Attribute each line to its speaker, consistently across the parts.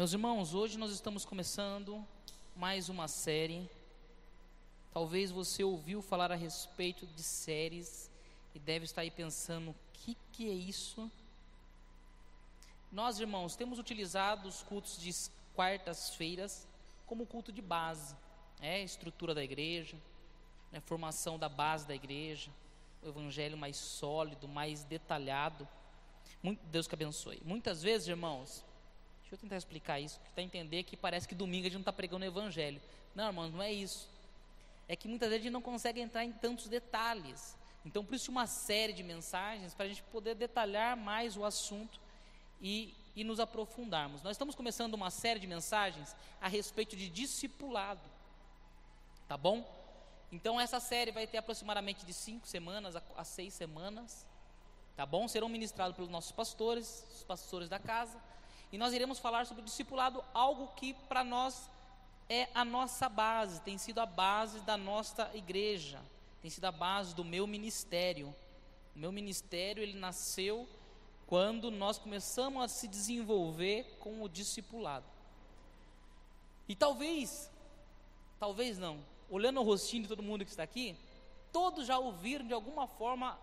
Speaker 1: Meus irmãos, hoje nós estamos começando mais uma série. Talvez você ouviu falar a respeito de séries e deve estar aí pensando: o que, que é isso? Nós, irmãos, temos utilizado os cultos de quartas-feiras como culto de base, é estrutura da igreja, né, formação da base da igreja, o evangelho mais sólido, mais detalhado. Muito, Deus que abençoe. Muitas vezes, irmãos, deixa eu tentar explicar isso, para entender que parece que domingo a gente não está pregando o evangelho. Não, irmãos, não é isso. É que muitas vezes a gente não consegue entrar em tantos detalhes. Então, por isso, uma série de mensagens para a gente poder detalhar mais o assunto e, e nos aprofundarmos. Nós estamos começando uma série de mensagens a respeito de discipulado. Tá bom? Então, essa série vai ter aproximadamente de cinco semanas a, a seis semanas. Tá bom? Serão ministrados pelos nossos pastores, os pastores da casa. E nós iremos falar sobre o discipulado, algo que para nós é a nossa base, tem sido a base da nossa igreja, tem sido a base do meu ministério. O meu ministério, ele nasceu quando nós começamos a se desenvolver com o discipulado. E talvez, talvez não, olhando o rostinho de todo mundo que está aqui, todos já ouviram de alguma forma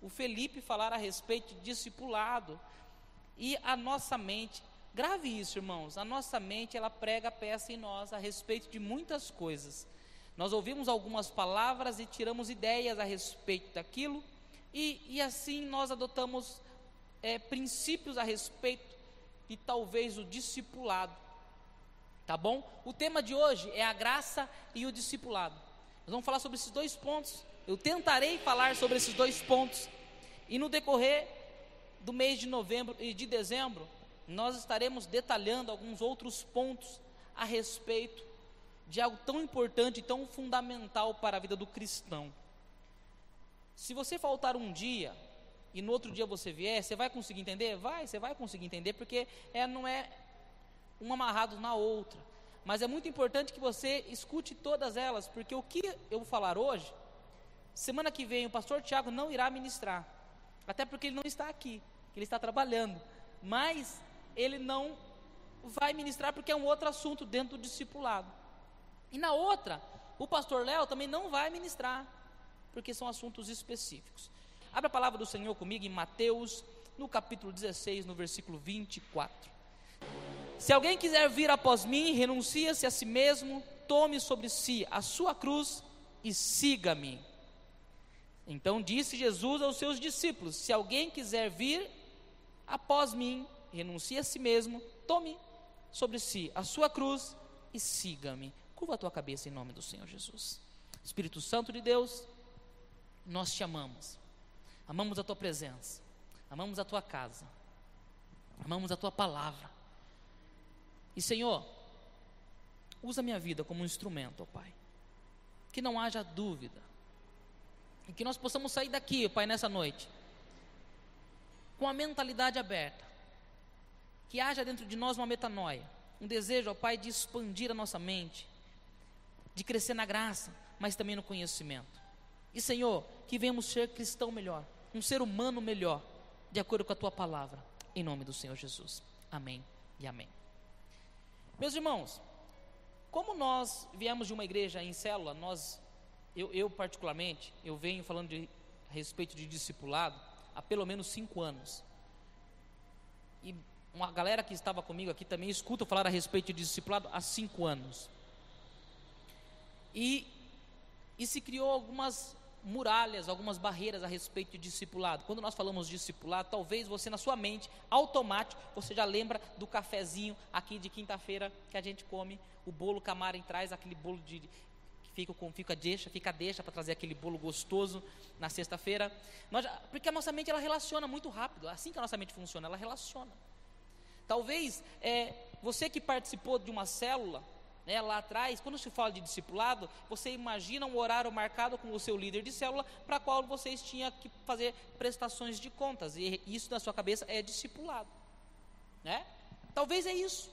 Speaker 1: o Felipe falar a respeito de discipulado. E a nossa mente, grave isso, irmãos, a nossa mente ela prega a peça em nós a respeito de muitas coisas. Nós ouvimos algumas palavras e tiramos ideias a respeito daquilo, e, e assim nós adotamos é, princípios a respeito de talvez o discipulado. Tá bom? O tema de hoje é a graça e o discipulado. Nós vamos falar sobre esses dois pontos. Eu tentarei falar sobre esses dois pontos. E no decorrer do mês de novembro e de dezembro, nós estaremos detalhando alguns outros pontos a respeito de algo tão importante e tão fundamental para a vida do cristão. Se você faltar um dia e no outro dia você vier, você vai conseguir entender? Vai, você vai conseguir entender, porque é, não é um amarrado na outra. Mas é muito importante que você escute todas elas, porque o que eu vou falar hoje, semana que vem o pastor Tiago não irá ministrar, até porque ele não está aqui, ele está trabalhando, mas ele não vai ministrar porque é um outro assunto dentro do discipulado. E na outra, o pastor Léo também não vai ministrar, porque são assuntos específicos. Abra a palavra do Senhor comigo em Mateus, no capítulo 16, no versículo 24. Se alguém quiser vir após mim, renuncie-se a si mesmo, tome sobre si a sua cruz e siga-me. Então disse Jesus aos seus discípulos: Se alguém quiser vir após mim, renuncie a si mesmo, tome sobre si a sua cruz e siga-me. Curva a tua cabeça em nome do Senhor Jesus. Espírito Santo de Deus, nós te amamos. Amamos a tua presença. Amamos a tua casa. Amamos a tua palavra. E Senhor, usa minha vida como um instrumento, ó Pai. Que não haja dúvida. E que nós possamos sair daqui, Pai, nessa noite, com a mentalidade aberta. Que haja dentro de nós uma metanoia, um desejo, ó Pai, de expandir a nossa mente, de crescer na graça, mas também no conhecimento. E Senhor, que venhamos ser cristão melhor, um ser humano melhor, de acordo com a tua palavra, em nome do Senhor Jesus. Amém e amém. Meus irmãos, como nós viemos de uma igreja em célula, nós, eu, eu particularmente, eu venho falando de, a respeito de discipulado há pelo menos cinco anos. E uma galera que estava comigo aqui também escuta falar a respeito de discipulado há cinco anos. E, e se criou algumas muralhas, algumas barreiras a respeito de discipulado. Quando nós falamos de discipulado, talvez você na sua mente, automático, você já lembra do cafezinho aqui de quinta-feira que a gente come, o bolo Camarem traz aquele bolo de que fica com fica deixa, fica deixa para trazer aquele bolo gostoso na sexta-feira. Porque a nossa mente ela relaciona muito rápido, assim que a nossa mente funciona, ela relaciona. Talvez é, você que participou de uma célula né, lá atrás, quando se fala de discipulado, você imagina um horário marcado com o seu líder de célula, para qual vocês tinham que fazer prestações de contas, e isso na sua cabeça é discipulado. Né? Talvez é isso.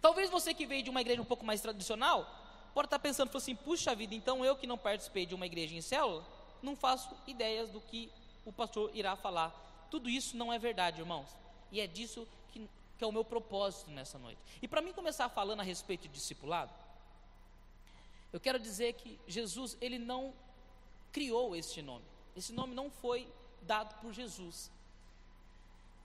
Speaker 1: Talvez você que veio de uma igreja um pouco mais tradicional, pode estar pensando assim: puxa vida, então eu que não participei de uma igreja em célula, não faço ideias do que o pastor irá falar. Tudo isso não é verdade, irmãos. E é disso que que é o meu propósito nessa noite. E para mim começar falando a respeito de discipulado, eu quero dizer que Jesus, ele não criou este nome. Esse nome não foi dado por Jesus.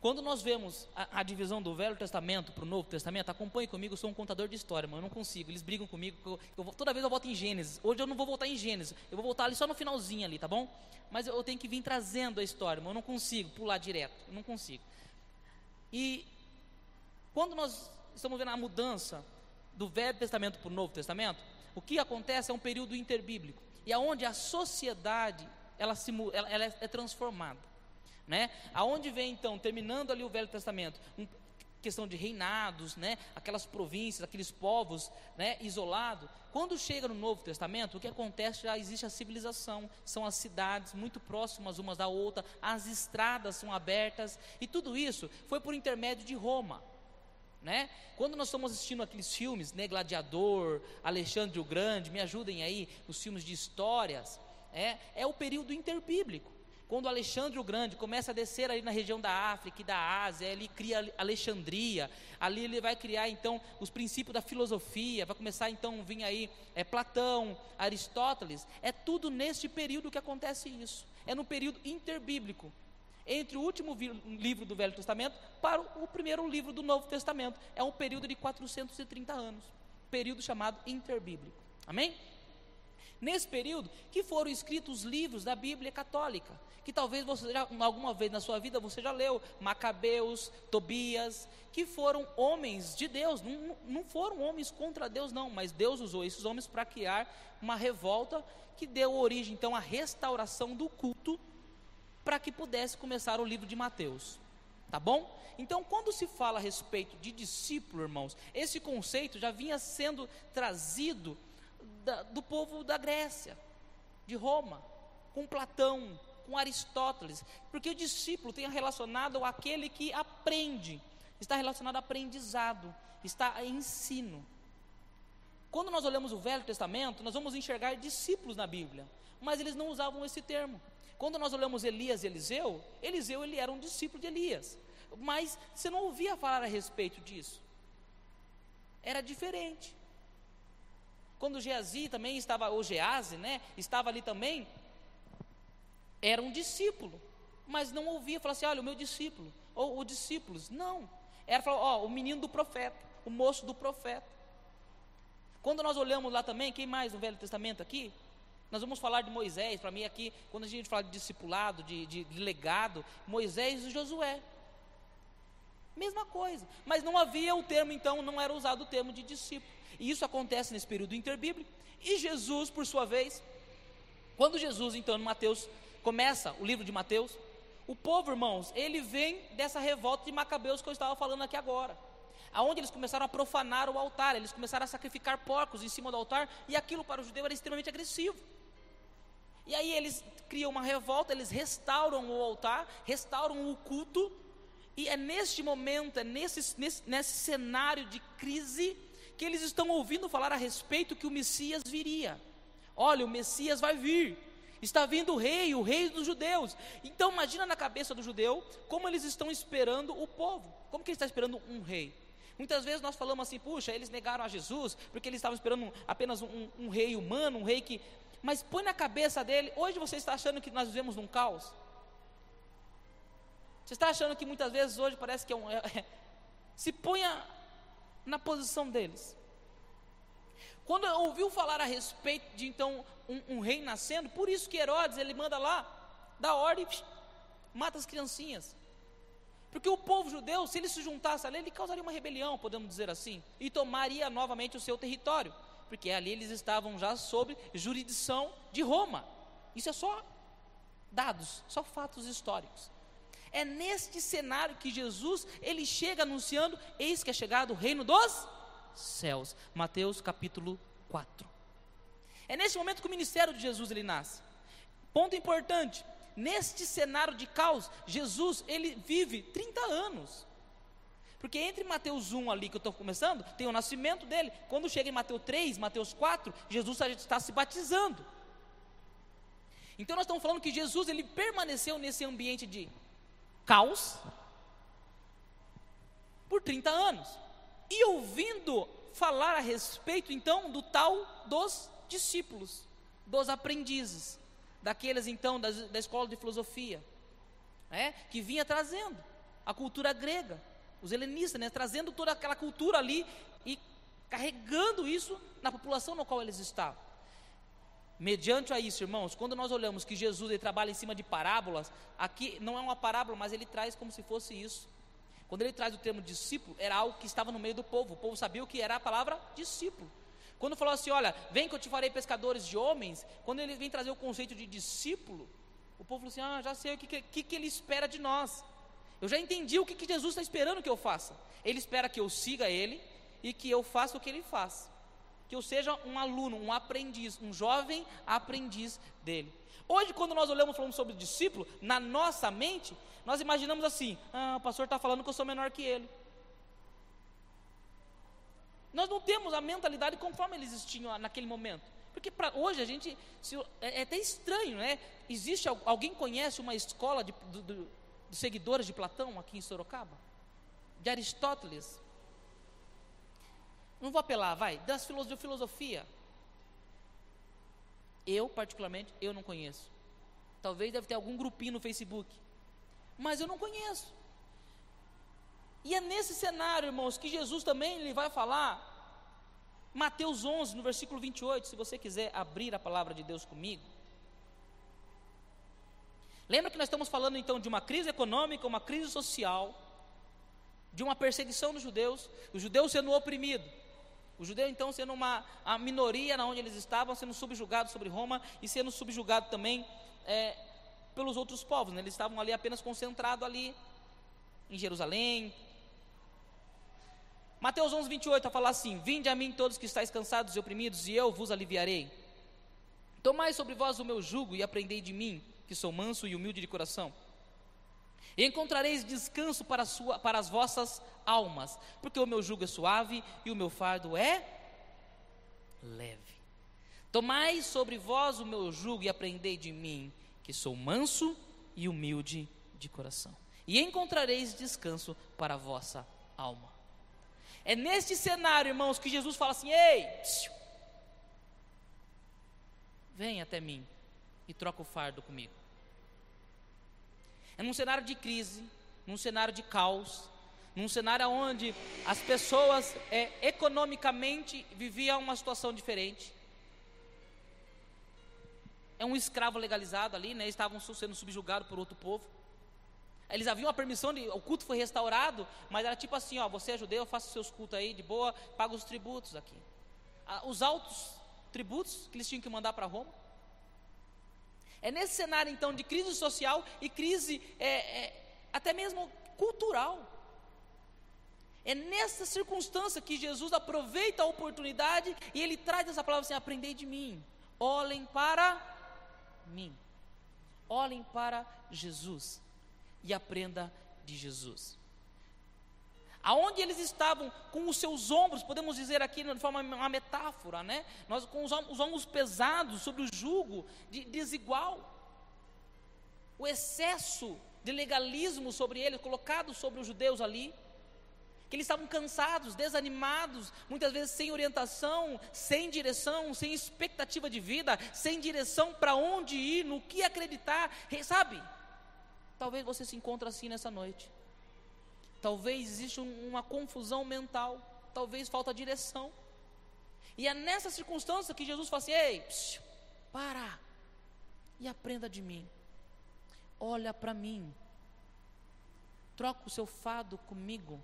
Speaker 1: Quando nós vemos a, a divisão do Velho Testamento para o Novo Testamento, acompanhe comigo, eu sou um contador de história, mas eu não consigo. Eles brigam comigo, eu, eu, toda vez eu volto em Gênesis. Hoje eu não vou voltar em Gênesis, eu vou voltar ali só no finalzinho ali, tá bom? Mas eu, eu tenho que vir trazendo a história, mas eu não consigo pular direto, eu não consigo. E quando nós estamos vendo a mudança do Velho Testamento para o Novo Testamento, o que acontece é um período interbíblico, e aonde a sociedade ela, se, ela, ela é transformada né? Aonde vem então, terminando ali o Velho Testamento, um, questão de reinados, né? Aquelas províncias, aqueles povos, né? Isolados. Quando chega no Novo Testamento, o que acontece? Já existe a civilização, são as cidades muito próximas umas da outra, as estradas são abertas e tudo isso foi por intermédio de Roma. Né? Quando nós estamos assistindo aqueles filmes, né, Gladiador, Alexandre o Grande, me ajudem aí, os filmes de histórias, é, é o período interbíblico. Quando Alexandre o Grande começa a descer ali na região da África e da Ásia, ele cria Alexandria, ali ele vai criar então os princípios da filosofia, vai começar então vir aí é, Platão, Aristóteles, é tudo neste período que acontece isso, é no período interbíblico, entre o último livro do Velho Testamento para o primeiro livro do Novo Testamento, é um período de 430 anos, período chamado interbíblico, amém? Nesse período que foram escritos livros da Bíblia católica, que talvez você já, alguma vez na sua vida você já leu, Macabeus, Tobias, que foram homens de Deus, não, não foram homens contra Deus não, mas Deus usou esses homens para criar uma revolta que deu origem então à restauração do culto para que pudesse começar o livro de Mateus. Tá bom? Então, quando se fala a respeito de discípulo, irmãos, esse conceito já vinha sendo trazido da, do povo da Grécia, de Roma, com Platão, com Aristóteles, porque o discípulo tem relacionado aquele que aprende, está relacionado a aprendizado, está a ensino. Quando nós olhamos o Velho Testamento, nós vamos enxergar discípulos na Bíblia, mas eles não usavam esse termo. Quando nós olhamos Elias e Eliseu, Eliseu ele era um discípulo de Elias, mas você não ouvia falar a respeito disso. Era diferente. Quando Geazi também estava, ou Gease, né, estava ali também, era um discípulo, mas não ouvia, falava assim, olha, o meu discípulo, ou os discípulos, não, era falar, ó, o menino do profeta, o moço do profeta. Quando nós olhamos lá também, quem mais no Velho Testamento aqui? Nós vamos falar de Moisés, para mim aqui, quando a gente fala de discipulado, de, de, de legado, Moisés e Josué. Mesma coisa, mas não havia o termo, então, não era usado o termo de discípulo. E isso acontece nesse período interbíblico. E Jesus, por sua vez, quando Jesus, então, no Mateus, começa o livro de Mateus, o povo, irmãos, ele vem dessa revolta de Macabeus que eu estava falando aqui agora. Aonde eles começaram a profanar o altar, eles começaram a sacrificar porcos em cima do altar, e aquilo para o judeu era extremamente agressivo. E aí eles criam uma revolta, eles restauram o altar, restauram o culto, e é neste momento, é nesse, nesse, nesse cenário de crise, que eles estão ouvindo falar a respeito que o Messias viria. Olha, o Messias vai vir. Está vindo o rei, o rei dos judeus. Então imagina na cabeça do judeu como eles estão esperando o povo. Como que ele está esperando um rei? Muitas vezes nós falamos assim, puxa, eles negaram a Jesus porque eles estavam esperando apenas um, um rei humano, um rei que. Mas põe na cabeça dele, hoje você está achando que nós vivemos num caos? Você está achando que muitas vezes hoje parece que é um. Se ponha na posição deles. Quando ouviu falar a respeito de então um, um, rei nascendo, por isso que Herodes ele manda lá, dá ordem, mata as criancinhas. Porque o povo judeu, se ele se juntasse ali, ele causaria uma rebelião, podemos dizer assim, e tomaria novamente o seu território, porque ali eles estavam já sob jurisdição de Roma. Isso é só dados, só fatos históricos. É neste cenário que Jesus, ele chega anunciando, eis que é chegado o reino dos céus. Mateus capítulo 4. É nesse momento que o ministério de Jesus ele nasce. Ponto importante, neste cenário de caos, Jesus, ele vive 30 anos. Porque entre Mateus 1 ali que eu estou começando, tem o nascimento dele. Quando chega em Mateus 3, Mateus 4, Jesus está se batizando. Então nós estamos falando que Jesus ele permaneceu nesse ambiente de caos, por 30 anos. E ouvindo falar a respeito então do tal dos discípulos, dos aprendizes, daqueles então da, da escola de filosofia, né, que vinha trazendo a cultura grega, os helenistas, né, trazendo toda aquela cultura ali e carregando isso na população no qual eles estavam. Mediante a isso, irmãos, quando nós olhamos que Jesus ele trabalha em cima de parábolas, aqui não é uma parábola, mas ele traz como se fosse isso. Quando ele traz o termo discípulo, era algo que estava no meio do povo. O povo sabia o que era a palavra discípulo. Quando falou assim, olha, vem que eu te farei pescadores de homens, quando ele vem trazer o conceito de discípulo, o povo falou assim, ah, já sei o que, que, que ele espera de nós. Eu já entendi o que, que Jesus está esperando que eu faça. Ele espera que eu siga ele e que eu faça o que ele faz. Que eu seja um aluno, um aprendiz, um jovem aprendiz dele. Hoje, quando nós olhamos falando sobre discípulo, na nossa mente, nós imaginamos assim: ah, o pastor está falando que eu sou menor que ele. Nós não temos a mentalidade conforme eles tinham naquele momento. Porque para hoje a gente se, é, é, até estranho, né? Existe alguém conhece uma escola de, de seguidores de Platão aqui em Sorocaba, de Aristóteles. Não vou apelar, vai, das de filosofia. Eu, particularmente, eu não conheço. Talvez deve ter algum grupinho no Facebook. Mas eu não conheço. E é nesse cenário, irmãos, que Jesus também ele vai falar. Mateus 11, no versículo 28, se você quiser abrir a palavra de Deus comigo. Lembra que nós estamos falando então de uma crise econômica, uma crise social, de uma perseguição dos judeus, os judeus sendo oprimidos. O judeu então sendo uma a minoria na onde eles estavam, sendo subjugado sobre Roma e sendo subjugado também é, pelos outros povos. Né? Eles estavam ali apenas concentrados ali em Jerusalém. Mateus 11, 28 a falar assim: Vinde a mim todos que estáis cansados e oprimidos, e eu vos aliviarei. Tomai sobre vós o meu jugo e aprendei de mim, que sou manso e humilde de coração. E encontrareis descanso para, sua, para as vossas almas, porque o meu jugo é suave e o meu fardo é leve. Tomai sobre vós o meu jugo e aprendei de mim, que sou manso e humilde de coração. E encontrareis descanso para a vossa alma. É neste cenário, irmãos, que Jesus fala assim: Ei, psiu, vem até mim e troca o fardo comigo. É num cenário de crise, num cenário de caos, num cenário onde as pessoas é, economicamente viviam uma situação diferente. É um escravo legalizado ali, né? estavam sendo subjugados por outro povo. Eles haviam a permissão de. O culto foi restaurado, mas era tipo assim: ó, você é judeu, faça seus cultos aí de boa, paga os tributos aqui. Os altos tributos que eles tinham que mandar para Roma. É nesse cenário então de crise social e crise é, é, até mesmo cultural. É nessa circunstância que Jesus aproveita a oportunidade e ele traz essa palavra assim: aprendei de mim, olhem para mim, olhem para Jesus e aprenda de Jesus. Aonde eles estavam com os seus ombros, podemos dizer aqui de forma uma metáfora, né? Nós com os ombros, os ombros pesados sobre o jugo de, desigual. O excesso de legalismo sobre eles, colocado sobre os judeus ali, que eles estavam cansados, desanimados, muitas vezes sem orientação, sem direção, sem expectativa de vida, sem direção para onde ir, no que acreditar, sabe? Talvez você se encontre assim nessa noite. Talvez exista uma confusão mental, talvez falta direção. E é nessa circunstância que Jesus fala assim: ei, psiu, para e aprenda de mim. Olha para mim. Troca o seu fado comigo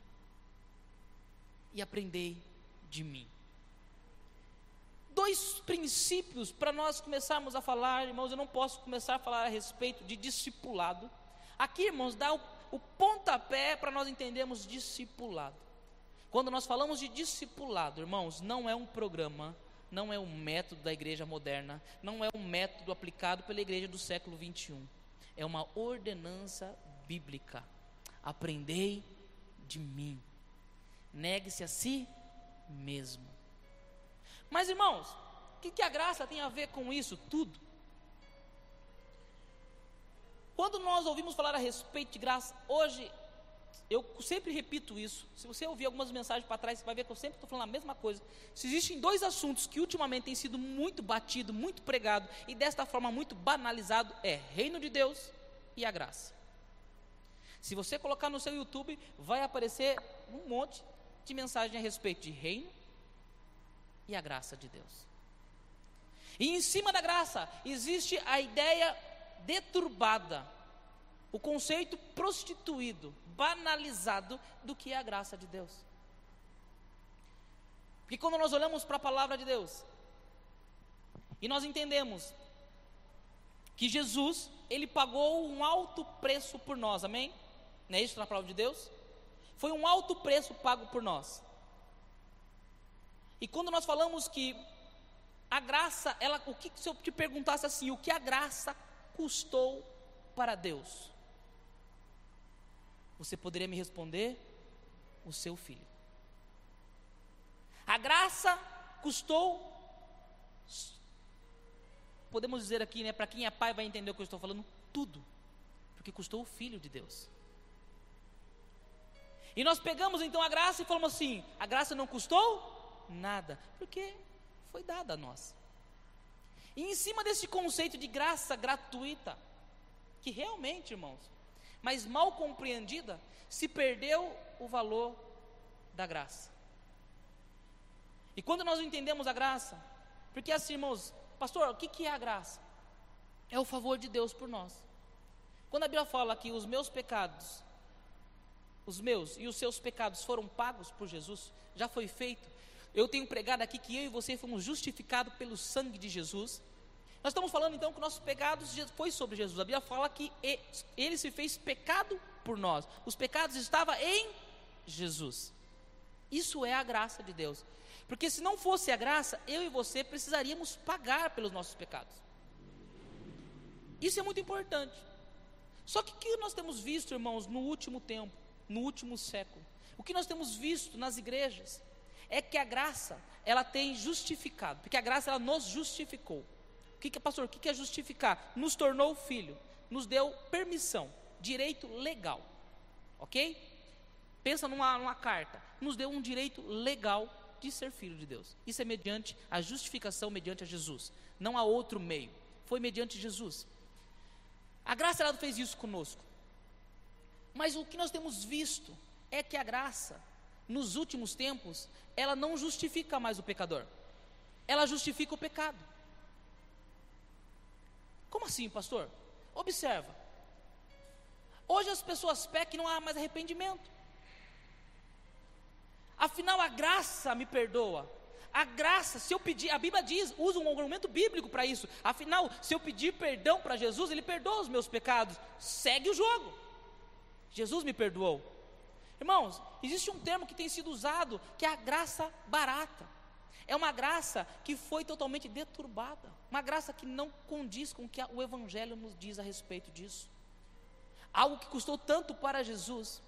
Speaker 1: e aprendei de mim. Dois princípios para nós começarmos a falar, irmãos. Eu não posso começar a falar a respeito de discipulado. Aqui, irmãos, dá o o pontapé para nós entendermos discipulado. Quando nós falamos de discipulado, irmãos, não é um programa, não é um método da igreja moderna, não é um método aplicado pela igreja do século 21. É uma ordenança bíblica. Aprendei de mim. Negue-se a si mesmo. Mas, irmãos, o que, que a graça tem a ver com isso tudo? Quando nós ouvimos falar a respeito de graça, hoje eu sempre repito isso. Se você ouvir algumas mensagens para trás, você vai ver que eu sempre estou falando a mesma coisa. Se existem dois assuntos que ultimamente têm sido muito batido, muito pregado e desta forma muito banalizado, é reino de Deus e a graça. Se você colocar no seu YouTube, vai aparecer um monte de mensagem a respeito de reino e a graça de Deus. E em cima da graça existe a ideia deturbada, o conceito prostituído, banalizado do que é a graça de Deus. Porque quando nós olhamos para a palavra de Deus e nós entendemos que Jesus, ele pagou um alto preço por nós, amém? Não é isso na palavra de Deus? Foi um alto preço pago por nós. E quando nós falamos que a graça, ela, o que se eu te perguntasse assim, o que a graça custou para Deus? Você poderia me responder? O seu filho. A graça custou, podemos dizer aqui, né, para quem é pai vai entender o que eu estou falando, tudo, porque custou o filho de Deus. E nós pegamos então a graça e falamos assim: a graça não custou nada, porque foi dada a nós. E em cima desse conceito de graça gratuita, que realmente, irmãos, mas mal compreendida, se perdeu o valor da graça. E quando nós entendemos a graça, porque assim, irmãos, pastor, o que, que é a graça? É o favor de Deus por nós. Quando a Bíblia fala que os meus pecados, os meus e os seus pecados foram pagos por Jesus, já foi feito. Eu tenho pregado aqui que eu e você fomos justificados pelo sangue de Jesus. Nós estamos falando então que nossos pecados foi sobre Jesus. A Bíblia fala que ele se fez pecado por nós. Os pecados estavam em Jesus. Isso é a graça de Deus. Porque se não fosse a graça, eu e você precisaríamos pagar pelos nossos pecados. Isso é muito importante. Só que o que nós temos visto, irmãos, no último tempo, no último século? O que nós temos visto nas igrejas é que a graça, ela tem justificado, porque a graça ela nos justificou. O que, que pastor? O que, que é justificar? Nos tornou filho, nos deu permissão, direito legal, ok? Pensa numa, numa carta, nos deu um direito legal de ser filho de Deus. Isso é mediante a justificação mediante a Jesus, não há outro meio. Foi mediante Jesus. A graça ela fez isso conosco. Mas o que nós temos visto é que a graça, nos últimos tempos, ela não justifica mais o pecador. Ela justifica o pecado. Como assim, pastor? Observa. Hoje as pessoas pecam e não há mais arrependimento. Afinal, a graça me perdoa. A graça, se eu pedir, a Bíblia diz, usa um argumento bíblico para isso. Afinal, se eu pedir perdão para Jesus, Ele perdoa os meus pecados. Segue o jogo. Jesus me perdoou. Irmãos, existe um termo que tem sido usado que é a graça barata. É uma graça que foi totalmente deturbada, uma graça que não condiz com o que o Evangelho nos diz a respeito disso. Algo que custou tanto para Jesus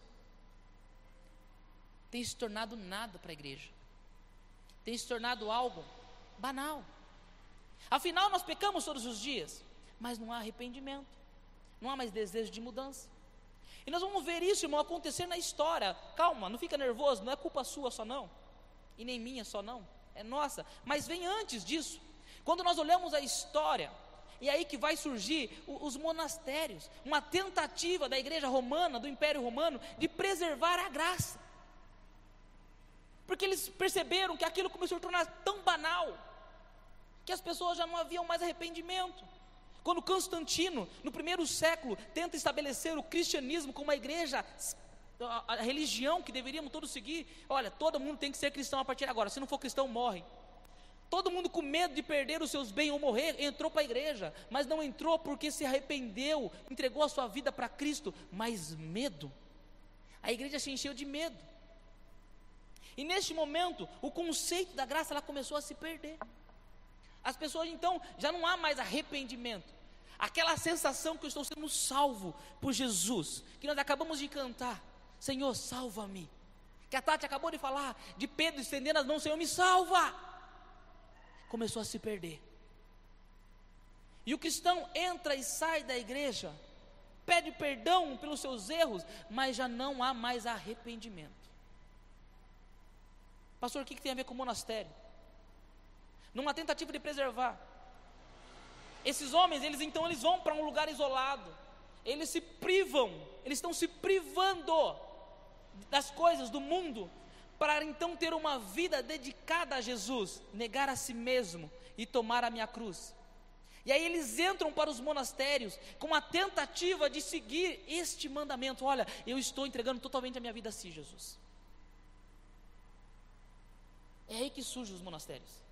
Speaker 1: tem se tornado nada para a igreja, tem se tornado algo banal. Afinal, nós pecamos todos os dias, mas não há arrependimento, não há mais desejo de mudança. E nós vamos ver isso, irmão, acontecer na história. Calma, não fica nervoso, não é culpa sua só não, e nem minha só não é nossa, mas vem antes disso. Quando nós olhamos a história, e aí que vai surgir os monastérios, uma tentativa da igreja romana, do Império Romano, de preservar a graça. Porque eles perceberam que aquilo começou a tornar tão banal, que as pessoas já não haviam mais arrependimento. Quando Constantino, no primeiro século, tenta estabelecer o cristianismo como uma igreja a, religião que deveríamos todos seguir. Olha, todo mundo tem que ser cristão a partir de agora. Se não for cristão, morre. Todo mundo com medo de perder os seus bens ou morrer, entrou para a igreja, mas não entrou porque se arrependeu, entregou a sua vida para Cristo, mas medo. A igreja se encheu de medo. E neste momento, o conceito da graça ela começou a se perder. As pessoas então já não há mais arrependimento. Aquela sensação que eu estou sendo salvo por Jesus, que nós acabamos de cantar. Senhor, salva-me. Que a Tati acabou de falar de Pedro estendendo as mãos, Senhor, me salva. Começou a se perder. E o cristão entra e sai da igreja pede perdão pelos seus erros, mas já não há mais arrependimento. Pastor, o que, tem a ver com monastério? Numa tentativa de preservar. Esses homens, eles então eles vão para um lugar isolado. Eles se privam, eles estão se privando das coisas do mundo para então ter uma vida dedicada a Jesus, negar a si mesmo e tomar a minha cruz. E aí eles entram para os monastérios com a tentativa de seguir este mandamento. Olha, eu estou entregando totalmente a minha vida a si, Jesus. É aí que surgem os monastérios.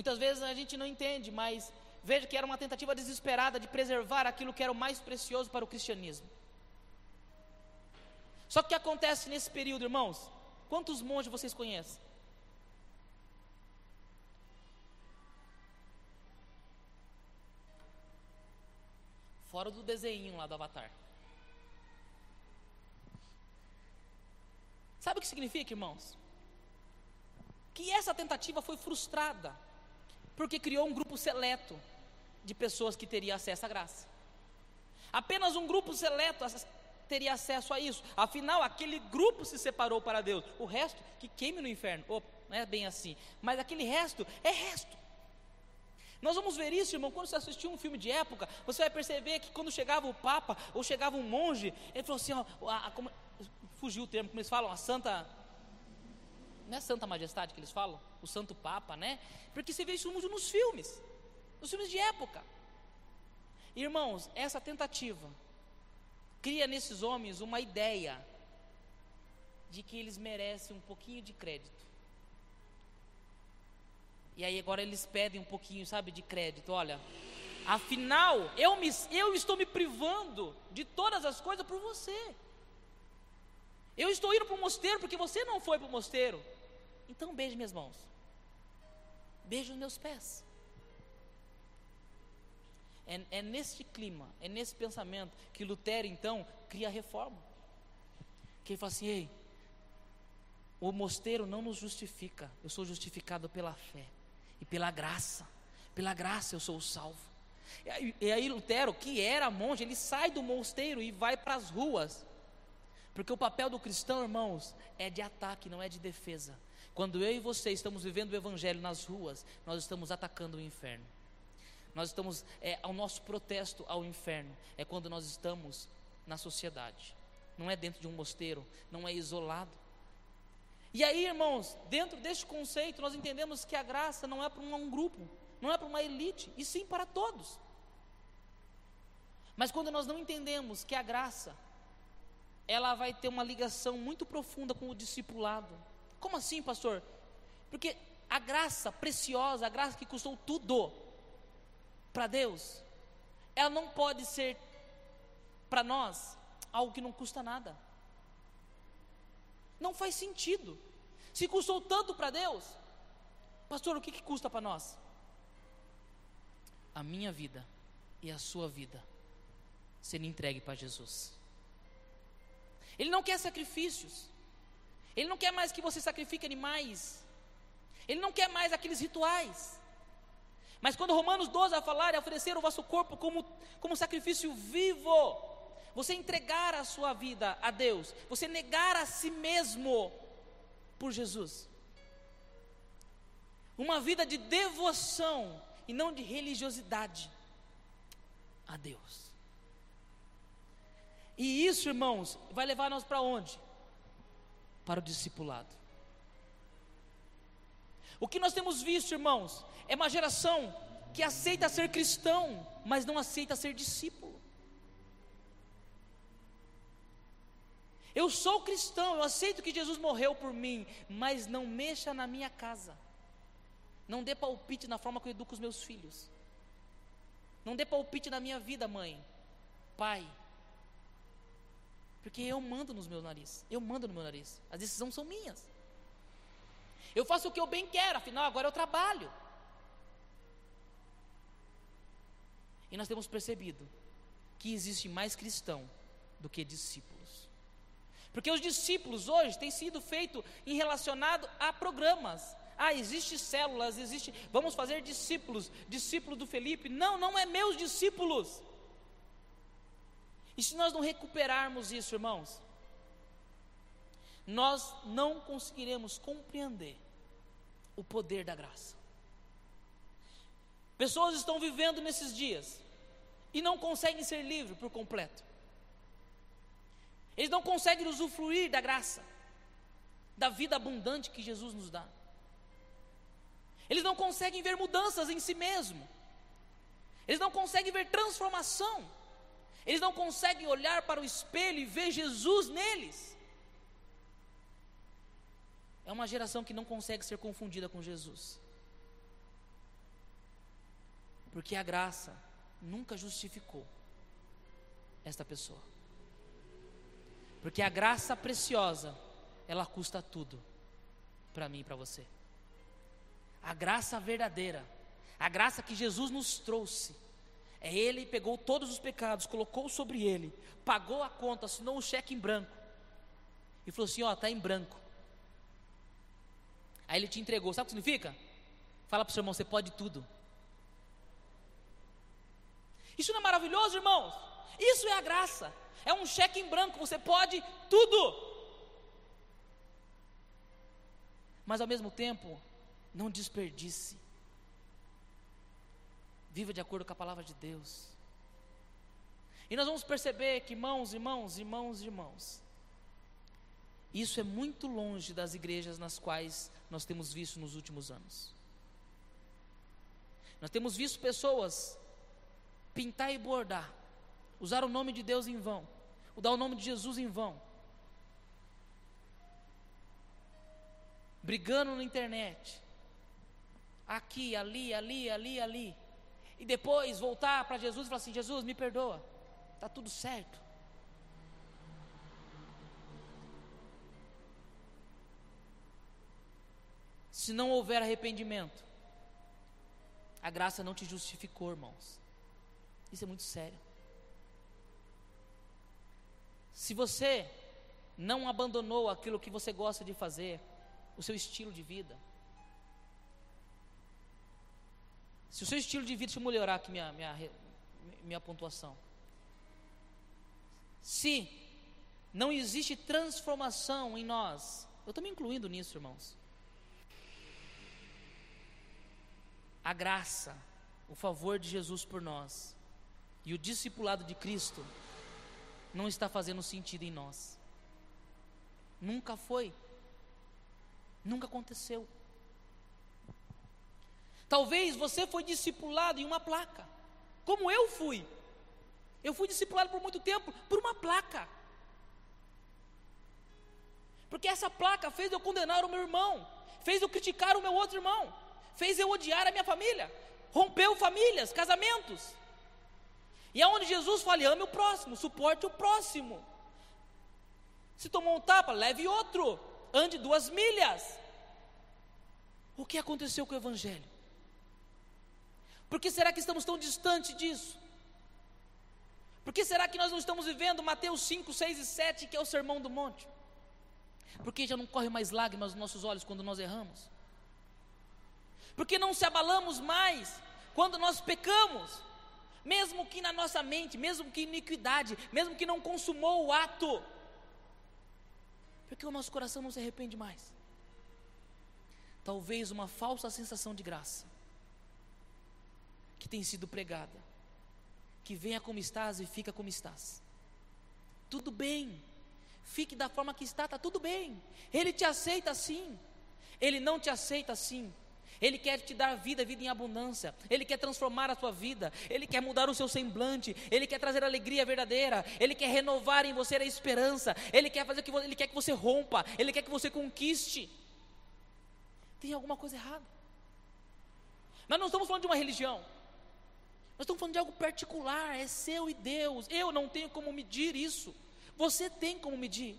Speaker 1: Muitas vezes a gente não entende, mas veja que era uma tentativa desesperada de preservar aquilo que era o mais precioso para o cristianismo. Só que o que acontece nesse período, irmãos? Quantos monges vocês conhecem? Fora do desenho lá do Avatar. Sabe o que significa, irmãos? Que essa tentativa foi frustrada, porque criou um grupo seleto de pessoas que teria acesso à graça. Apenas um grupo seleto teria acesso a isso. Afinal, aquele grupo se separou para Deus. O resto, que queime no inferno. Oh, não é bem assim. Mas aquele resto é resto. Nós vamos ver isso, irmão, quando você assistir um filme de época, você vai perceber que quando chegava o Papa ou chegava um monge, ele falou assim: ó, a, a, como, fugiu o termo, como eles falam, a Santa. Não é Santa Majestade que eles falam? O Santo Papa, né? Porque você vê isso muito nos filmes, nos filmes de época. Irmãos, essa tentativa cria nesses homens uma ideia de que eles merecem um pouquinho de crédito. E aí agora eles pedem um pouquinho, sabe, de crédito. Olha, afinal, eu, me, eu estou me privando de todas as coisas por você. Eu estou indo para o mosteiro porque você não foi para o mosteiro. Então beije minhas mãos. Beije os meus pés. É, é neste clima, é nesse pensamento que Lutero então cria a reforma. Que ele fala assim: ei, o mosteiro não nos justifica, eu sou justificado pela fé e pela graça. Pela graça eu sou salvo. E aí, e aí Lutero, que era monge, ele sai do mosteiro e vai para as ruas. Porque o papel do cristão, irmãos, é de ataque, não é de defesa. Quando eu e você estamos vivendo o evangelho nas ruas, nós estamos atacando o inferno. Nós estamos, é, ao nosso protesto ao inferno, é quando nós estamos na sociedade, não é dentro de um mosteiro, não é isolado. E aí, irmãos, dentro deste conceito, nós entendemos que a graça não é para um, grupo, não é para uma elite, e sim para todos. Mas quando nós não entendemos que a graça, ela vai ter uma ligação muito profunda com o discipulado. Como assim, pastor? Porque a graça preciosa, a graça que custou tudo, para Deus, ela não pode ser para nós algo que não custa nada. Não faz sentido. Se custou tanto para Deus, pastor, o que, que custa para nós? A minha vida e a sua vida sendo entregue para Jesus. Ele não quer sacrifícios. Ele não quer mais que você sacrifique animais. Ele não quer mais aqueles rituais. Mas quando Romanos 12 a falar é oferecer o vosso corpo como, como sacrifício vivo, você entregar a sua vida a Deus, você negar a si mesmo por Jesus. Uma vida de devoção e não de religiosidade a Deus. E isso, irmãos, vai levar nós para onde? Para o discipulado. O que nós temos visto, irmãos, é uma geração que aceita ser cristão, mas não aceita ser discípulo. Eu sou cristão, eu aceito que Jesus morreu por mim, mas não mexa na minha casa. Não dê palpite na forma que eu educo os meus filhos. Não dê palpite na minha vida, mãe, pai. Porque eu mando nos meus nariz. Eu mando no meu nariz. As decisões são minhas. Eu faço o que eu bem quero, afinal agora eu trabalho. E nós temos percebido que existe mais cristão do que discípulos. Porque os discípulos hoje têm sido feito em relacionado a programas. Ah, existe células, existe, vamos fazer discípulos, discípulo do Felipe. Não, não é meus discípulos. E se nós não recuperarmos isso, irmãos, nós não conseguiremos compreender o poder da graça. Pessoas estão vivendo nesses dias e não conseguem ser livres por completo. Eles não conseguem usufruir da graça, da vida abundante que Jesus nos dá. Eles não conseguem ver mudanças em si mesmo. Eles não conseguem ver transformação. Eles não conseguem olhar para o espelho e ver Jesus neles. É uma geração que não consegue ser confundida com Jesus. Porque a graça nunca justificou esta pessoa. Porque a graça preciosa, ela custa tudo para mim e para você. A graça verdadeira, a graça que Jesus nos trouxe, Ele pegou todos os pecados, colocou sobre Ele, pagou a conta, assinou um cheque em branco e falou assim: Ó, está em branco. Aí Ele te entregou, sabe o que significa? Fala para o seu irmão: você pode tudo. Isso não é maravilhoso, irmãos? Isso é a graça. É um cheque em branco, você pode tudo. Mas ao mesmo tempo, não desperdice. Viva de acordo com a palavra de Deus. E nós vamos perceber que, irmãos, irmãos, irmãos, irmãos, isso é muito longe das igrejas nas quais nós temos visto nos últimos anos. Nós temos visto pessoas pintar e bordar, usar o nome de Deus em vão, usar o nome de Jesus em vão, brigando na internet, aqui, ali, ali, ali, ali, e depois voltar para Jesus e falar assim: Jesus, me perdoa, está tudo certo. Se não houver arrependimento, a graça não te justificou, irmãos. Isso é muito sério. Se você não abandonou aquilo que você gosta de fazer, o seu estilo de vida, se o seu estilo de vida, deixa eu melhorar aqui minha, minha, minha pontuação. Se não existe transformação em nós, eu estou me incluindo nisso, irmãos. A graça, o favor de Jesus por nós, e o discipulado de Cristo não está fazendo sentido em nós. Nunca foi. Nunca aconteceu. Talvez você foi discipulado em uma placa, como eu fui. Eu fui discipulado por muito tempo por uma placa. Porque essa placa fez eu condenar o meu irmão, fez eu criticar o meu outro irmão, fez eu odiar a minha família, rompeu famílias, casamentos. E aonde Jesus fala, ame o próximo, suporte o próximo. Se tomou um tapa, leve outro, ande duas milhas. O que aconteceu com o Evangelho? Por que será que estamos tão distante disso? Por que será que nós não estamos vivendo Mateus 5, 6 e 7, que é o sermão do monte? Porque já não corre mais lágrimas nos nossos olhos quando nós erramos? Porque não se abalamos mais quando nós pecamos? mesmo que na nossa mente, mesmo que iniquidade, mesmo que não consumou o ato, porque o nosso coração não se arrepende mais. Talvez uma falsa sensação de graça que tem sido pregada, que venha como estás e fica como estás. Tudo bem, fique da forma que está, está tudo bem. Ele te aceita assim, ele não te aceita assim. Ele quer te dar vida, vida em abundância. Ele quer transformar a tua vida. Ele quer mudar o seu semblante. Ele quer trazer alegria verdadeira. Ele quer renovar em você a esperança. Ele quer fazer que ele quer que você rompa. Ele quer que você conquiste. Tem alguma coisa errada. Mas não estamos falando de uma religião. Nós estamos falando de algo particular, é seu e Deus. Eu não tenho como medir isso. Você tem como medir.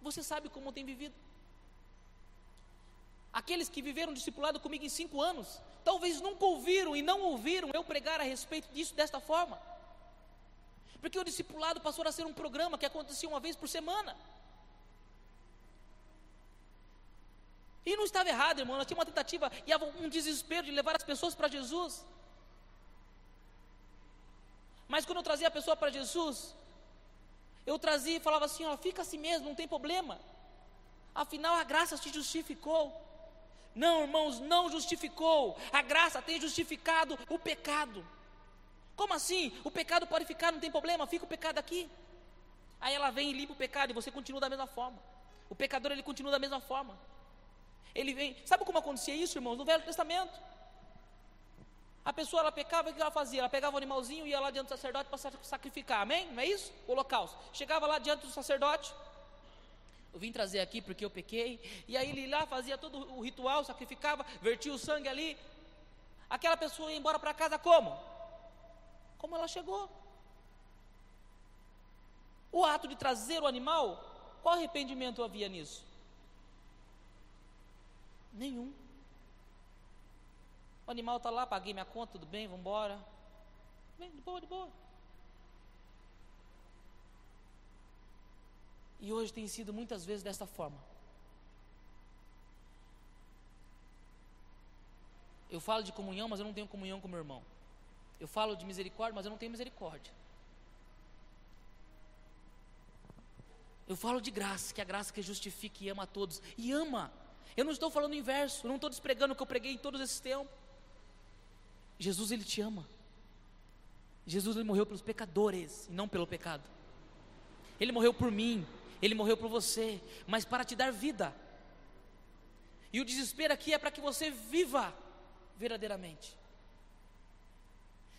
Speaker 1: Você sabe como tem vivido. Aqueles que viveram discipulado comigo em cinco anos, talvez nunca ouviram e não ouviram eu pregar a respeito disso desta forma. Porque o discipulado passou a ser um programa que acontecia uma vez por semana. E não estava errado, irmão. Nós tínhamos uma tentativa e um desespero de levar as pessoas para Jesus. Mas quando eu trazia a pessoa para Jesus, eu trazia e falava assim: ó, fica assim mesmo, não tem problema. Afinal, a graça te justificou. Não, irmãos, não justificou. A graça tem justificado o pecado. Como assim? O pecado pode ficar, não tem problema, fica o pecado aqui. Aí ela vem e limpa o pecado e você continua da mesma forma. O pecador ele continua da mesma forma. Ele vem, sabe como acontecia isso, irmãos? No Velho Testamento. A pessoa ela pecava, o que ela fazia? Ela pegava o animalzinho e ia lá diante do sacerdote para sacrificar, amém? Não é isso? O holocausto. Chegava lá diante do sacerdote. Eu vim trazer aqui porque eu pequei. E aí ele lá fazia todo o ritual, sacrificava, vertia o sangue ali. Aquela pessoa ia embora para casa como? Como ela chegou. O ato de trazer o animal, qual arrependimento havia nisso? Nenhum. O animal está lá, paguei minha conta, tudo bem, vamos embora. Vem, de boa, de boa. E hoje tem sido muitas vezes desta forma. Eu falo de comunhão, mas eu não tenho comunhão com meu irmão. Eu falo de misericórdia, mas eu não tenho misericórdia. Eu falo de graça, que a graça que justifica e ama a todos. E ama. Eu não estou falando inverso, eu não estou despregando o que eu preguei em todos esses tempos. Jesus ele te ama. Jesus ele morreu pelos pecadores e não pelo pecado. Ele morreu por mim, ele morreu por você, mas para te dar vida. E o desespero aqui é para que você viva verdadeiramente.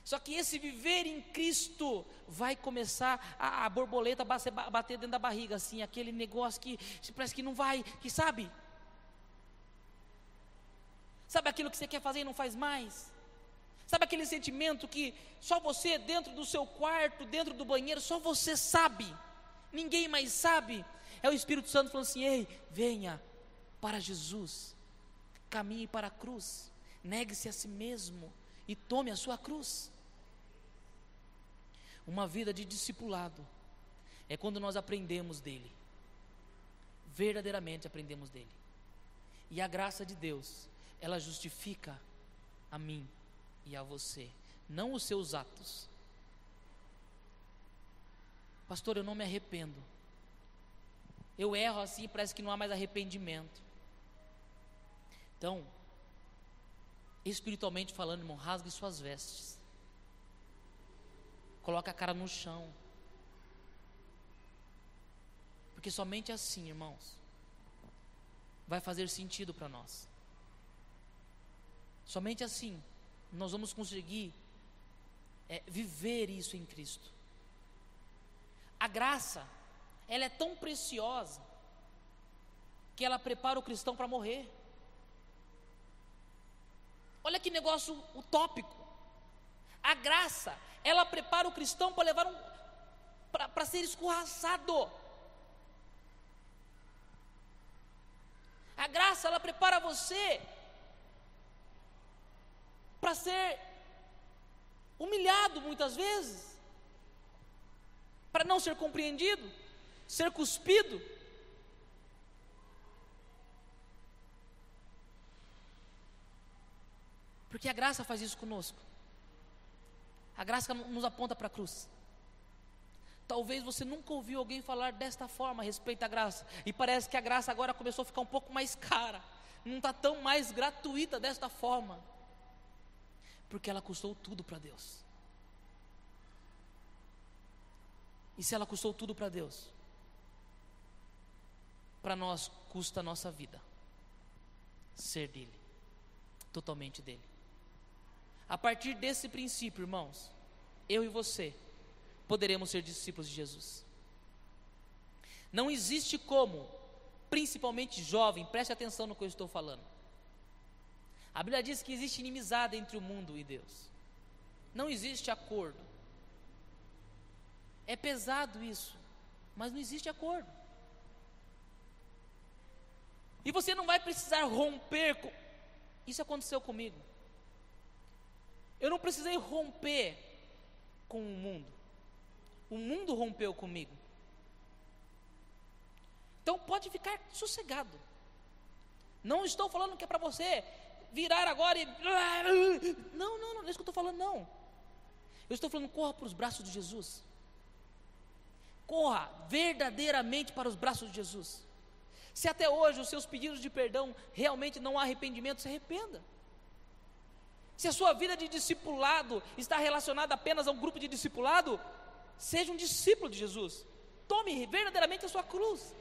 Speaker 1: Só que esse viver em Cristo vai começar a, a borboleta bater, bater dentro da barriga, assim, aquele negócio que parece que não vai, que sabe? Sabe aquilo que você quer fazer e não faz mais? Sabe aquele sentimento que só você, dentro do seu quarto, dentro do banheiro, só você sabe, ninguém mais sabe? É o Espírito Santo falando assim: ei, venha para Jesus, caminhe para a cruz, negue-se a si mesmo e tome a sua cruz. Uma vida de discipulado é quando nós aprendemos dele, verdadeiramente aprendemos dele, e a graça de Deus, ela justifica a mim e a você, não os seus atos. Pastor, eu não me arrependo. Eu erro assim, parece que não há mais arrependimento. Então, espiritualmente falando, irmão, rasgue suas vestes. Coloque a cara no chão. Porque somente assim, irmãos, vai fazer sentido para nós. Somente assim nós vamos conseguir é, viver isso em Cristo. A graça, ela é tão preciosa que ela prepara o cristão para morrer. Olha que negócio utópico. A graça, ela prepara o cristão para levar um para ser escorraçado. A graça, ela prepara você para ser humilhado muitas vezes, para não ser compreendido, ser cuspido. Porque a graça faz isso conosco. A graça nos aponta para a cruz. Talvez você nunca ouviu alguém falar desta forma a respeito da graça. E parece que a graça agora começou a ficar um pouco mais cara. Não está tão mais gratuita desta forma. Porque ela custou tudo para Deus. E se ela custou tudo para Deus, para nós custa a nossa vida ser dele, totalmente dele. A partir desse princípio, irmãos, eu e você poderemos ser discípulos de Jesus. Não existe como, principalmente jovem, preste atenção no que eu estou falando a Bíblia diz que existe inimizade entre o mundo e Deus. Não existe acordo. É pesado isso, mas não existe acordo. E você não vai precisar romper com. Isso aconteceu comigo. Eu não precisei romper com o mundo. O mundo rompeu comigo. Então pode ficar sossegado. Não estou falando que é para você virar agora e. Não, não, não, não é isso que eu estou falando, não. Eu estou falando, corra para os braços de Jesus. Corra verdadeiramente para os braços de Jesus. Se até hoje os seus pedidos de perdão realmente não há arrependimento, se arrependa. Se a sua vida de discipulado está relacionada apenas a um grupo de discipulado, seja um discípulo de Jesus. Tome verdadeiramente a sua cruz.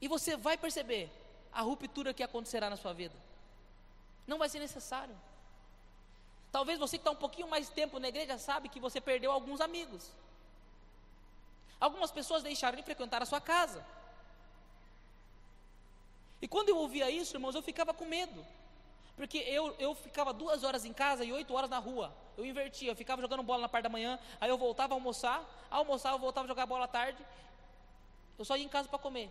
Speaker 1: E você vai perceber a ruptura que acontecerá na sua vida. Não vai ser necessário. Talvez você que está um pouquinho mais tempo na igreja sabe que você perdeu alguns amigos. Algumas pessoas deixaram de frequentar a sua casa. E quando eu ouvia isso, irmãos, eu ficava com medo. Porque eu, eu ficava duas horas em casa e oito horas na rua. Eu invertia, eu ficava jogando bola na parte da manhã, aí eu voltava a almoçar, almoçar eu voltava a jogar bola à tarde. Eu só ia em casa para comer.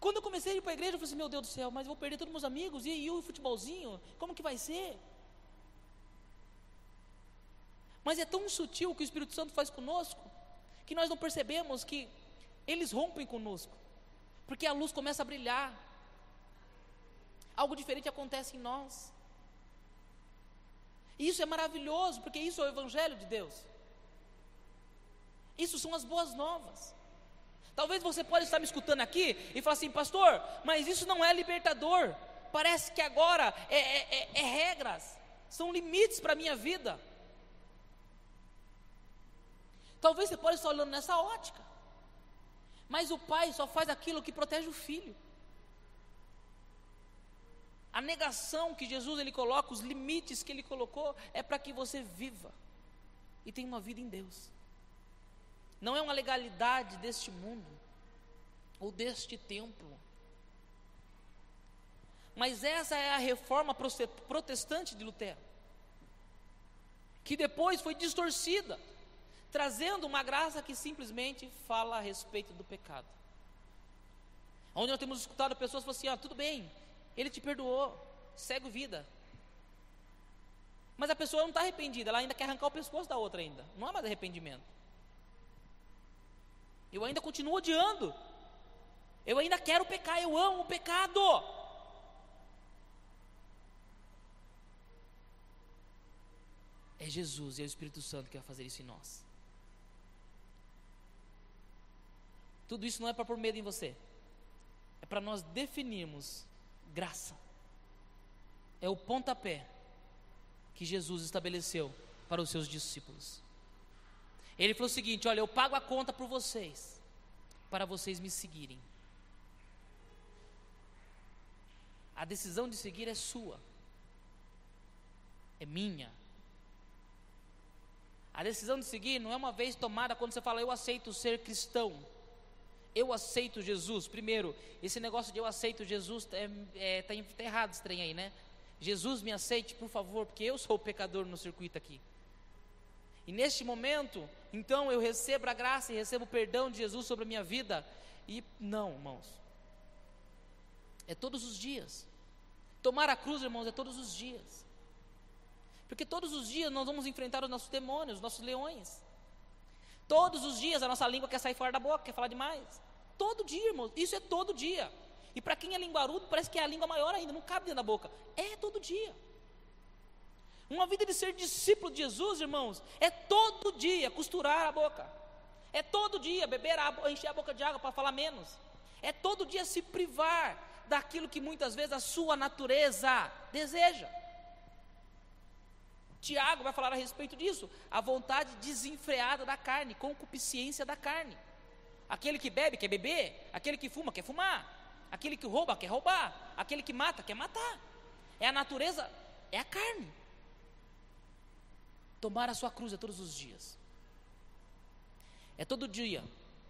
Speaker 1: Quando eu comecei a ir para a igreja, eu falei assim, meu Deus do céu, mas vou perder todos meus amigos, e, e o futebolzinho, como que vai ser? Mas é tão sutil o que o Espírito Santo faz conosco, que nós não percebemos que eles rompem conosco, porque a luz começa a brilhar, algo diferente acontece em nós. E isso é maravilhoso, porque isso é o Evangelho de Deus. Isso são as boas novas. Talvez você pode estar me escutando aqui e falar assim, pastor, mas isso não é libertador. Parece que agora é, é, é, é regras, são limites para a minha vida. Talvez você pode estar olhando nessa ótica. Mas o pai só faz aquilo que protege o filho. A negação que Jesus ele coloca, os limites que ele colocou, é para que você viva e tenha uma vida em Deus. Não é uma legalidade deste mundo ou deste templo. Mas essa é a reforma protestante de Lutero, que depois foi distorcida, trazendo uma graça que simplesmente fala a respeito do pecado. Onde nós temos escutado pessoas falando assim: ah, tudo bem, ele te perdoou, segue vida. Mas a pessoa não está arrependida, ela ainda quer arrancar o pescoço da outra ainda. Não é mais arrependimento. Eu ainda continuo odiando. Eu ainda quero pecar, eu amo o pecado. É Jesus e é o Espírito Santo que vai fazer isso em nós. Tudo isso não é para pôr medo em você, é para nós definirmos graça. É o pontapé que Jesus estabeleceu para os seus discípulos. Ele falou o seguinte: Olha, eu pago a conta por vocês, para vocês me seguirem. A decisão de seguir é sua, é minha. A decisão de seguir não é uma vez tomada quando você fala, eu aceito ser cristão eu aceito Jesus. Primeiro, esse negócio de eu aceito Jesus está é, é, tá, tá errado, estranho aí, né? Jesus me aceite, por favor, porque eu sou o pecador no circuito aqui. E neste momento, então eu recebo a graça e recebo o perdão de Jesus sobre a minha vida. E não, irmãos. É todos os dias. Tomar a cruz, irmãos, é todos os dias. Porque todos os dias nós vamos enfrentar os nossos demônios, os nossos leões. Todos os dias a nossa língua quer sair fora da boca, quer falar demais. Todo dia, irmãos. Isso é todo dia. E para quem é linguarudo, parece que é a língua maior ainda, não cabe dentro da boca. É todo dia. Uma vida de ser discípulo de Jesus, irmãos, é todo dia costurar a boca. É todo dia beber, a, encher a boca de água para falar menos. É todo dia se privar daquilo que muitas vezes a sua natureza deseja. Tiago vai falar a respeito disso, a vontade desenfreada da carne, concupiscência da carne. Aquele que bebe quer beber, aquele que fuma quer fumar, aquele que rouba quer roubar, aquele que mata quer matar. É a natureza, é a carne. Tomar a sua cruz é todos os dias. É todo dia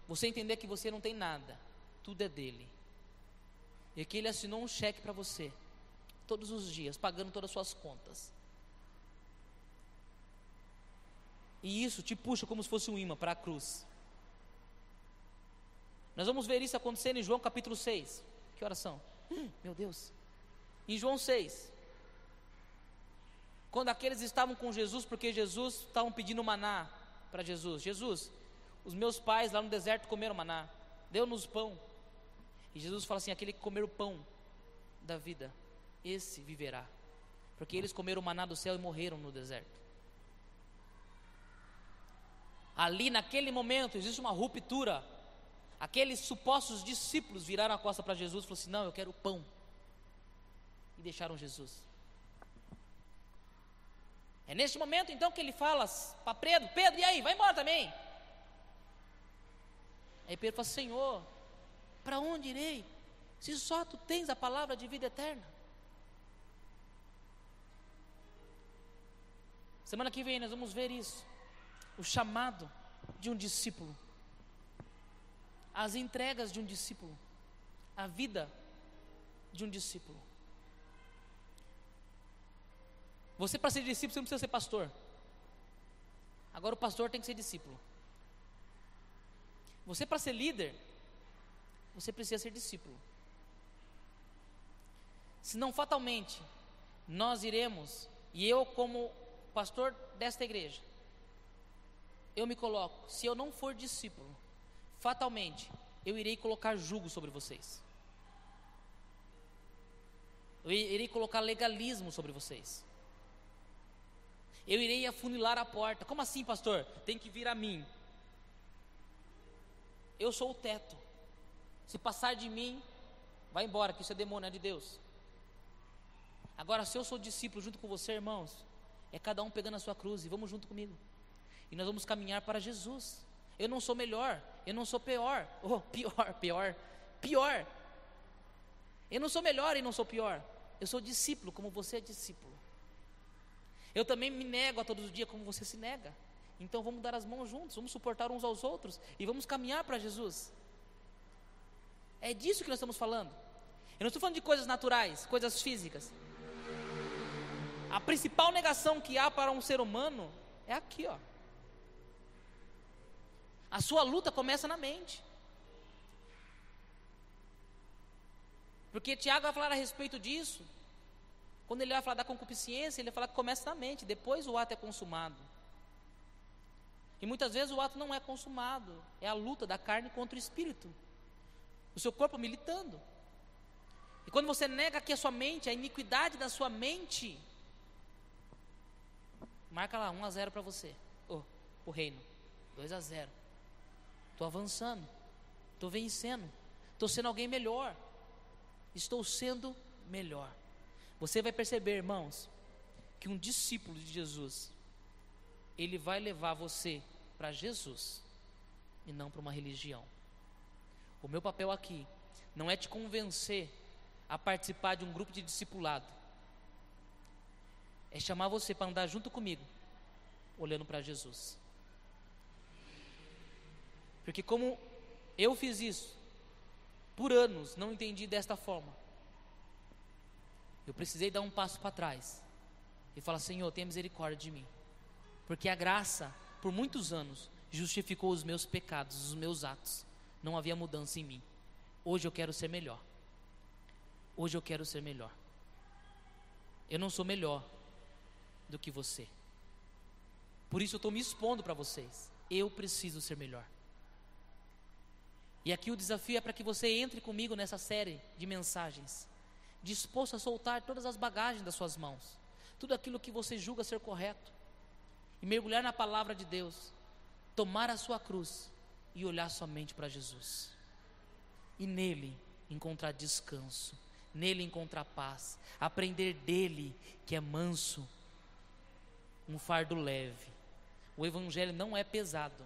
Speaker 1: você entender que você não tem nada, tudo é dele. E que ele assinou um cheque para você, todos os dias, pagando todas as suas contas. E isso te puxa como se fosse um imã para a cruz. Nós vamos ver isso acontecendo em João capítulo 6. Que oração? Hum, meu Deus. Em João 6. Quando aqueles estavam com Jesus, porque Jesus estavam pedindo maná para Jesus. Jesus, os meus pais lá no deserto comeram maná. Deu-nos pão. E Jesus fala assim: aquele que comer o pão da vida, esse viverá. Porque eles comeram o maná do céu e morreram no deserto. Ali naquele momento existe uma ruptura. Aqueles supostos discípulos viraram a costa para Jesus e falaram assim: Não, eu quero pão. E deixaram Jesus. É neste momento então que ele fala para Pedro: Pedro, e aí, vai embora também. Aí Pedro fala: Senhor, para onde irei? Se só tu tens a palavra de vida eterna. Semana que vem nós vamos ver isso. O chamado de um discípulo. As entregas de um discípulo. A vida de um discípulo. Você, para ser discípulo, você não precisa ser pastor. Agora, o pastor tem que ser discípulo. Você, para ser líder, você precisa ser discípulo. Senão, fatalmente, nós iremos, e eu, como pastor desta igreja, eu me coloco, se eu não for discípulo, fatalmente, eu irei colocar jugo sobre vocês. Eu irei colocar legalismo sobre vocês eu irei afunilar a porta. Como assim, pastor? Tem que vir a mim. Eu sou o teto. Se passar de mim, vai embora, que isso é demônio, é de Deus. Agora, se eu sou discípulo junto com você, irmãos, é cada um pegando a sua cruz e vamos junto comigo. E nós vamos caminhar para Jesus. Eu não sou melhor, eu não sou pior. Oh, pior, pior, pior. Eu não sou melhor e não sou pior. Eu sou discípulo, como você é discípulo. Eu também me nego a todos os dias como você se nega. Então vamos dar as mãos juntos, vamos suportar uns aos outros e vamos caminhar para Jesus. É disso que nós estamos falando. Eu não estou falando de coisas naturais, coisas físicas. A principal negação que há para um ser humano é aqui, ó. A sua luta começa na mente. Porque Tiago vai falar a respeito disso. Quando ele vai falar da concupiscência, ele vai falar que começa na mente, depois o ato é consumado. E muitas vezes o ato não é consumado, é a luta da carne contra o espírito. O seu corpo militando. E quando você nega aqui a sua mente, a iniquidade da sua mente, marca lá 1 a 0 para você. Oh, o reino. 2 a 0. Estou avançando. Estou vencendo. Estou sendo alguém melhor. Estou sendo melhor. Você vai perceber, irmãos, que um discípulo de Jesus, ele vai levar você para Jesus e não para uma religião. O meu papel aqui não é te convencer a participar de um grupo de discipulado. É chamar você para andar junto comigo, olhando para Jesus. Porque como eu fiz isso, por anos não entendi desta forma. Eu precisei dar um passo para trás e falar: Senhor, tenha misericórdia de mim. Porque a graça, por muitos anos, justificou os meus pecados, os meus atos. Não havia mudança em mim. Hoje eu quero ser melhor. Hoje eu quero ser melhor. Eu não sou melhor do que você. Por isso eu estou me expondo para vocês. Eu preciso ser melhor. E aqui o desafio é para que você entre comigo nessa série de mensagens disposto a soltar todas as bagagens das suas mãos, tudo aquilo que você julga ser correto, e mergulhar na palavra de Deus, tomar a sua cruz e olhar somente para Jesus, e nele encontrar descanso, nele encontrar paz, aprender dele que é manso, um fardo leve. O evangelho não é pesado.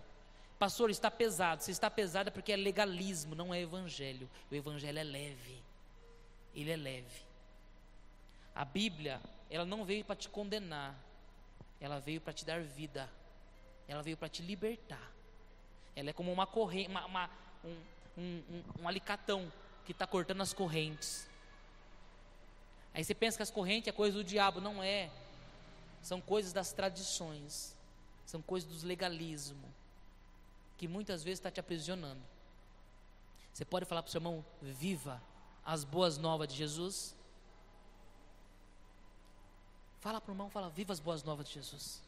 Speaker 1: Pastor, está pesado. Se está pesado é porque é legalismo, não é evangelho. O evangelho é leve ele é leve. A Bíblia, ela não veio para te condenar, ela veio para te dar vida, ela veio para te libertar. Ela é como uma corrente, uma, uma, um, um, um, um alicatão que está cortando as correntes. Aí você pensa que as correntes é coisa do diabo, não é. São coisas das tradições, são coisas dos legalismo, que muitas vezes está te aprisionando. Você pode falar para o seu irmão, viva as boas novas de Jesus? Fala para o irmão, fala, viva as boas novas de Jesus.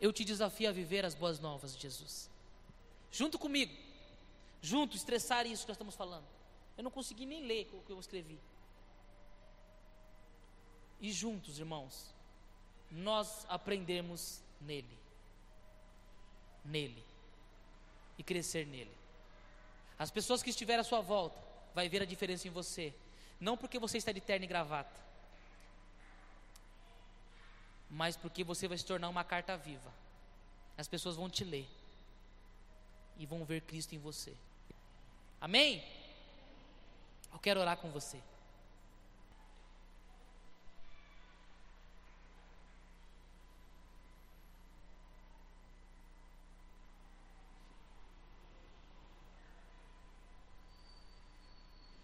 Speaker 1: Eu te desafio a viver as boas novas de Jesus. Junto comigo. Junto, estressar isso que nós estamos falando. Eu não consegui nem ler o que eu escrevi. e juntos, irmãos, nós aprendemos nele. Nele. E crescer nele. As pessoas que estiverem à sua volta vai ver a diferença em você, não porque você está de terno e gravata, mas porque você vai se tornar uma carta viva. As pessoas vão te ler e vão ver Cristo em você. Amém? Eu quero orar com você.